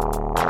Música